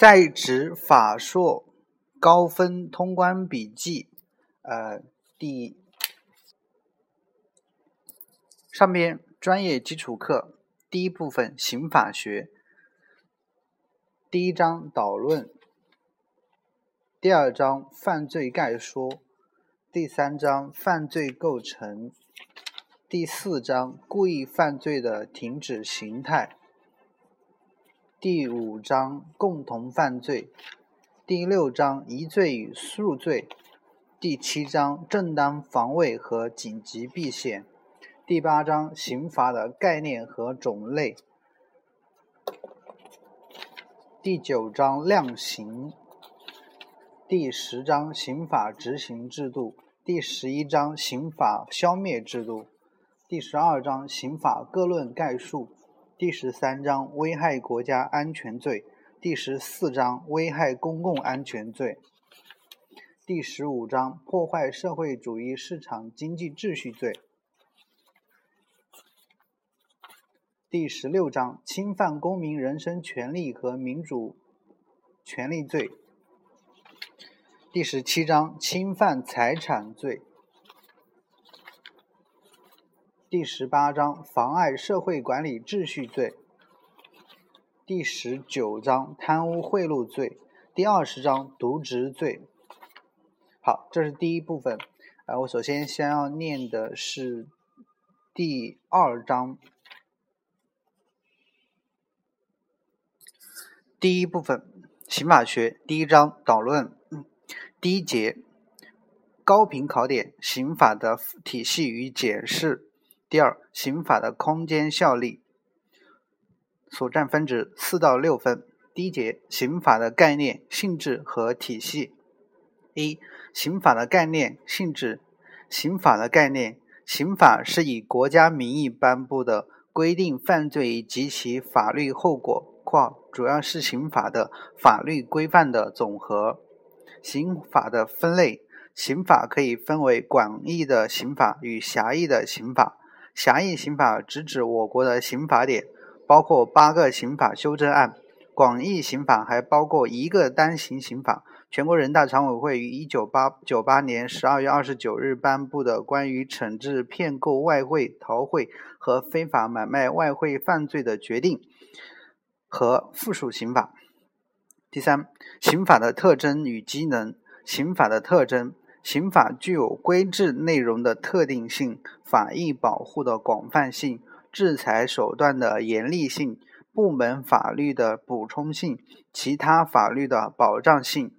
在职法硕高分通关笔记，呃，第上边专业基础课第一部分刑法学，第一章导论，第二章犯罪概说，第三章犯罪构成，第四章故意犯罪的停止形态。第五章共同犯罪，第六章疑罪与数罪，第七章正当防卫和紧急避险，第八章刑罚的概念和种类，第九章量刑，第十章刑法执行制度，第十一章刑法消灭制度，第十二章刑法各论概述。第十三章危害国家安全罪，第十四章危害公共安全罪，第十五章破坏社会主义市场经济秩序罪，第十六章侵犯公民人身权利和民主权利罪，第十七章侵犯财产罪。第十八章妨碍社会管理秩序罪，第十九章贪污贿赂罪，第二十章渎职罪。好，这是第一部分。呃，我首先先要念的是第二章第一部分刑法学第一章导论，第一节高频考点刑法的体系与解释。第二，刑法的空间效力所占分值四到六分。第一节，刑法的概念、性质和体系。一、刑法的概念、性质。刑法的概念，刑法是以国家名义颁布的规定犯罪及其法律后果（括主要是刑法的法律规范的总和）。刑法的分类，刑法可以分为广义的刑法与狭义的刑法。狭义刑法直指我国的刑法典，包括八个刑法修正案；广义刑法还包括一个单行刑法。全国人大常委会于一九八九八年十二月二十九日颁布的《关于惩治骗购外汇、逃汇和非法买卖外汇犯罪的决定》和附属刑法。第三，刑法的特征与机能。刑法的特征。刑法具有规制内容的特定性、法益保护的广泛性、制裁手段的严厉性、部门法律的补充性、其他法律的保障性。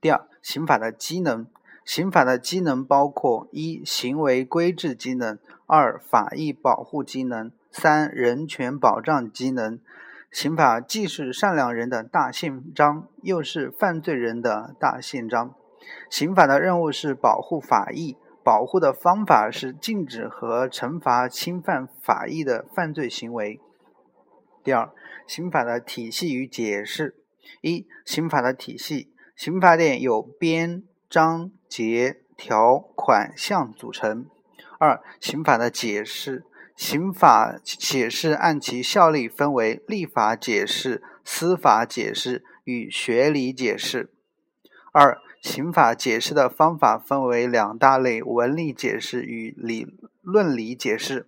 第二，刑法的机能。刑法的机能包括：一、行为规制机能；二、法益保护机能；三、人权保障机能。刑法既是善良人的大宪章，又是犯罪人的大宪章。刑法的任务是保护法益，保护的方法是禁止和惩罚侵犯法益的犯罪行为。第二，刑法的体系与解释：一、刑法的体系，刑法典由编、章、节、条、款、项组成；二、刑法的解释，刑法解释按其效力分为立法解释、司法解释与学理解释。二刑法解释的方法分为两大类：文理解释与理论理解释。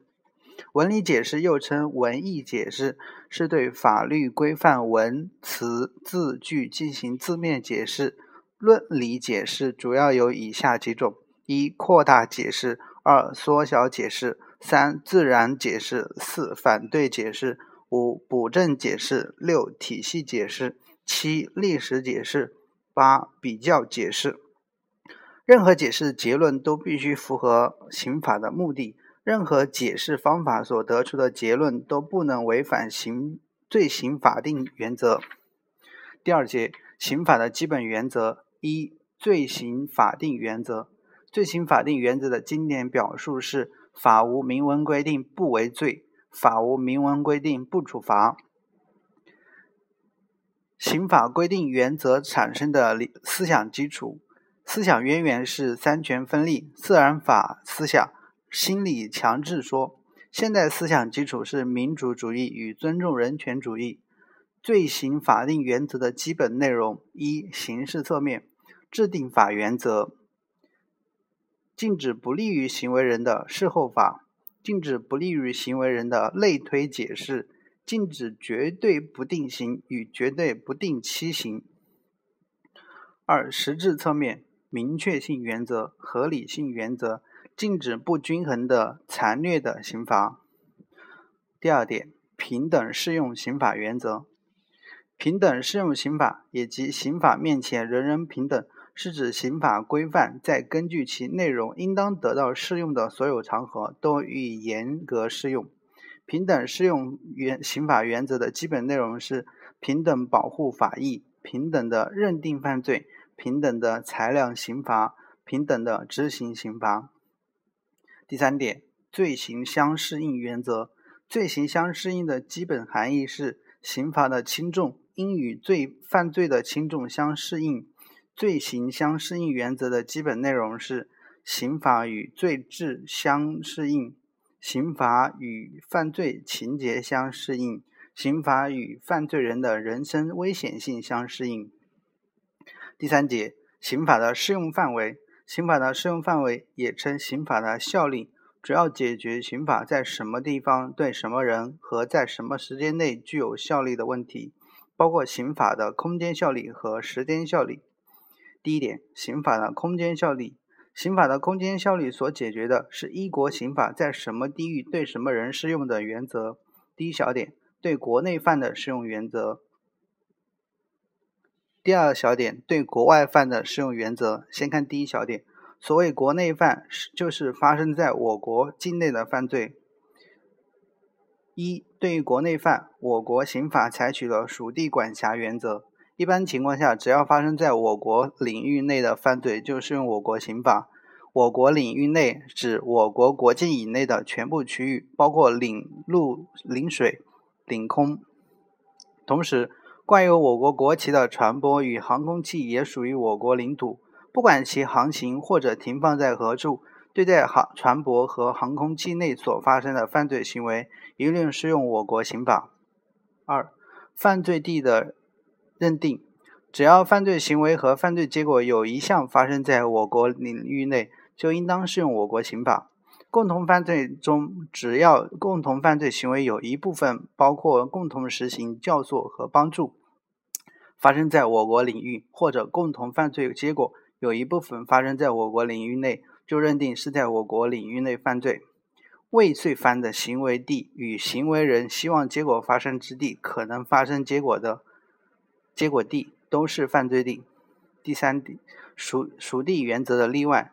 文理解释又称文义解释，是对法律规范文词字句进行字面解释。论理解释主要有以下几种：一、扩大解释；二、缩小解释；三、自然解释；四、反对解释；五、补正解释；六、体系解释；七、历史解释。八、比较解释。任何解释结论都必须符合刑法的目的。任何解释方法所得出的结论都不能违反刑罪行法定原则。第二节，刑法的基本原则：一、罪行法定原则。罪行法定原则的经典表述是：法无明文规定不为罪，法无明文规定不处罚。刑法规定原则产生的理思想基础、思想渊源是三权分立、自然法思想、心理强制说。现代思想基础是民主主义与尊重人权主义。罪行法定原则的基本内容：一、刑事侧面，制定法原则，禁止不利于行为人的事后法，禁止不利于行为人的类推解释，禁止绝对不定刑与绝对不定期刑。二、实质侧面，明确性原则、合理性原则，禁止不均衡的、残虐的刑罚。第二点，平等适用刑法原则。平等适用刑法，也即刑法面前人人平等，是指刑法规范在根据其内容应当得到适用的所有场合都予以严格适用。平等适用原刑法原则的基本内容是平等保护法益、平等的认定犯罪、平等的裁量刑罚、平等的执行刑罚。第三点，罪行相适应原则。罪行相适应的基本含义是刑罚的轻重。应与罪犯罪的轻重相适应，罪行相适应原则的基本内容是：刑法与罪质相适应，刑罚与犯罪情节相适应，刑罚与犯罪人的人身危险性相适应。第三节，刑法的适用范围。刑法的适用范围也称刑法的效力，主要解决刑法在什么地方对什么人和在什么时间内具有效力的问题。包括刑法的空间效力和时间效力。第一点，刑法的空间效力。刑法的空间效力所解决的是一国刑法在什么地域对什么人适用的原则。第一小点，对国内犯的适用原则。第二小点，对国外犯的适用原则。先看第一小点，所谓国内犯，是就是发生在我国境内的犯罪。一、对于国内犯，我国刑法采取了属地管辖原则。一般情况下，只要发生在我国领域内的犯罪，就适用我国刑法。我国领域内指我国国境以内的全部区域，包括领陆、领水、领空。同时，挂有我国国旗的船舶与航空器也属于我国领土，不管其航行或者停放在何处。对待航船舶和航空器内所发生的犯罪行为，一律适用我国刑法。二、犯罪地的认定，只要犯罪行为和犯罪结果有一项发生在我国领域内，就应当适用我国刑法。共同犯罪中，只要共同犯罪行为有一部分，包括共同实行教唆和帮助，发生在我国领域，或者共同犯罪结果有一部分发生在我国领域内。就认定是在我国领域内犯罪，未遂犯的行为地与行为人希望结果发生之地可能发生结果的结果地都是犯罪地。第三点，属属地原则的例外：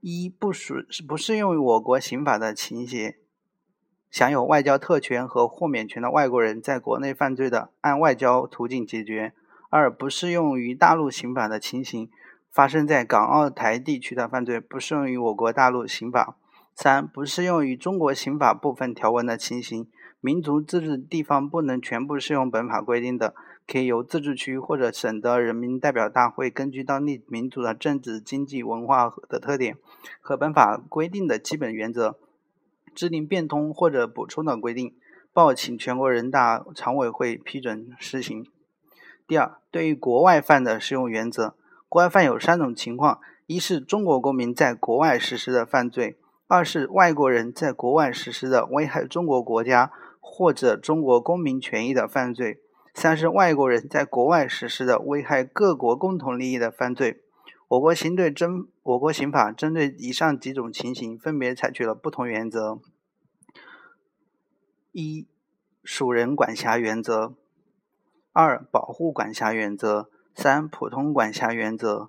一、不属不适用于我国刑法的情节，享有外交特权和豁免权的外国人在国内犯罪的，按外交途径解决；二、不适用于大陆刑法的情形。发生在港澳台地区的犯罪不适用于我国大陆刑法。三、不适用于中国刑法部分条文的情形，民族自治地方不能全部适用本法规定的，可以由自治区或者省的人民代表大会根据当地民族的政治、经济、文化的特点和本法规定的基本原则，制定变通或者补充的规定，报请全国人大常委会批准施行。第二，对于国外犯的适用原则。国外犯有三种情况：一是中国公民在国外实施的犯罪；二是外国人在国外实施的危害中国国家或者中国公民权益的犯罪；三是外国人在国外实施的危害各国共同利益的犯罪。我国刑对针，我国刑法针对以上几种情形，分别采取了不同原则：一、属人管辖原则；二、保护管辖原则。三、普通管辖原则。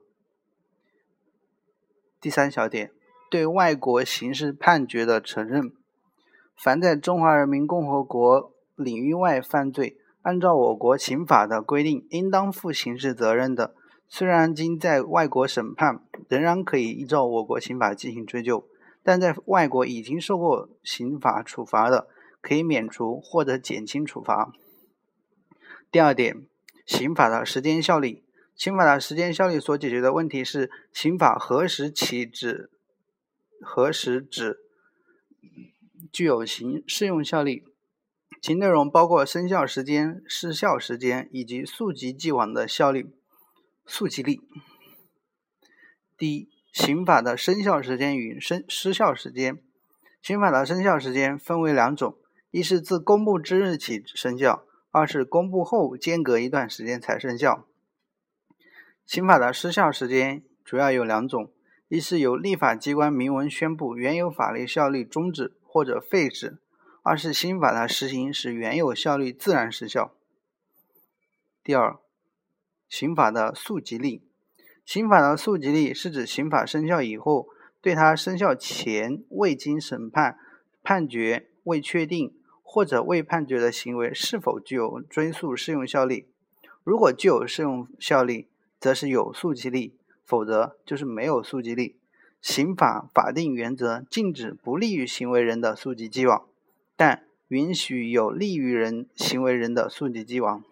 第三小点，对外国刑事判决的承认。凡在中华人民共和国领域外犯罪，按照我国刑法的规定，应当负刑事责任的，虽然经在外国审判，仍然可以依照我国刑法进行追究；但在外国已经受过刑法处罚的，可以免除或者减轻处罚。第二点。刑法的时间效力，刑法的时间效力所解决的问题是：刑法何时起止，何时止具有刑适用效力？其内容包括生效时间、失效时间以及溯及既往的效力、溯及力。第一，刑法的生效时间与生失效时间。刑法的生效时间分为两种：一是自公布之日起生效；二是公布后间隔一段时间才生效。刑法的失效时间主要有两种：一是由立法机关明文宣布原有法律效力终止或者废止；二是新法的实行使原有效力自然失效。第二，刑法的溯及力。刑法的溯及力是指刑法生效以后，对它生效前未经审判、判决未确定或者未判决的行为是否具有追诉适用效力。如果具有适用效力，则是有溯及力；否则就是没有溯及力。刑法法定原则禁止不利于行为人的溯及既往，但允许有利于人行为人的溯及既往。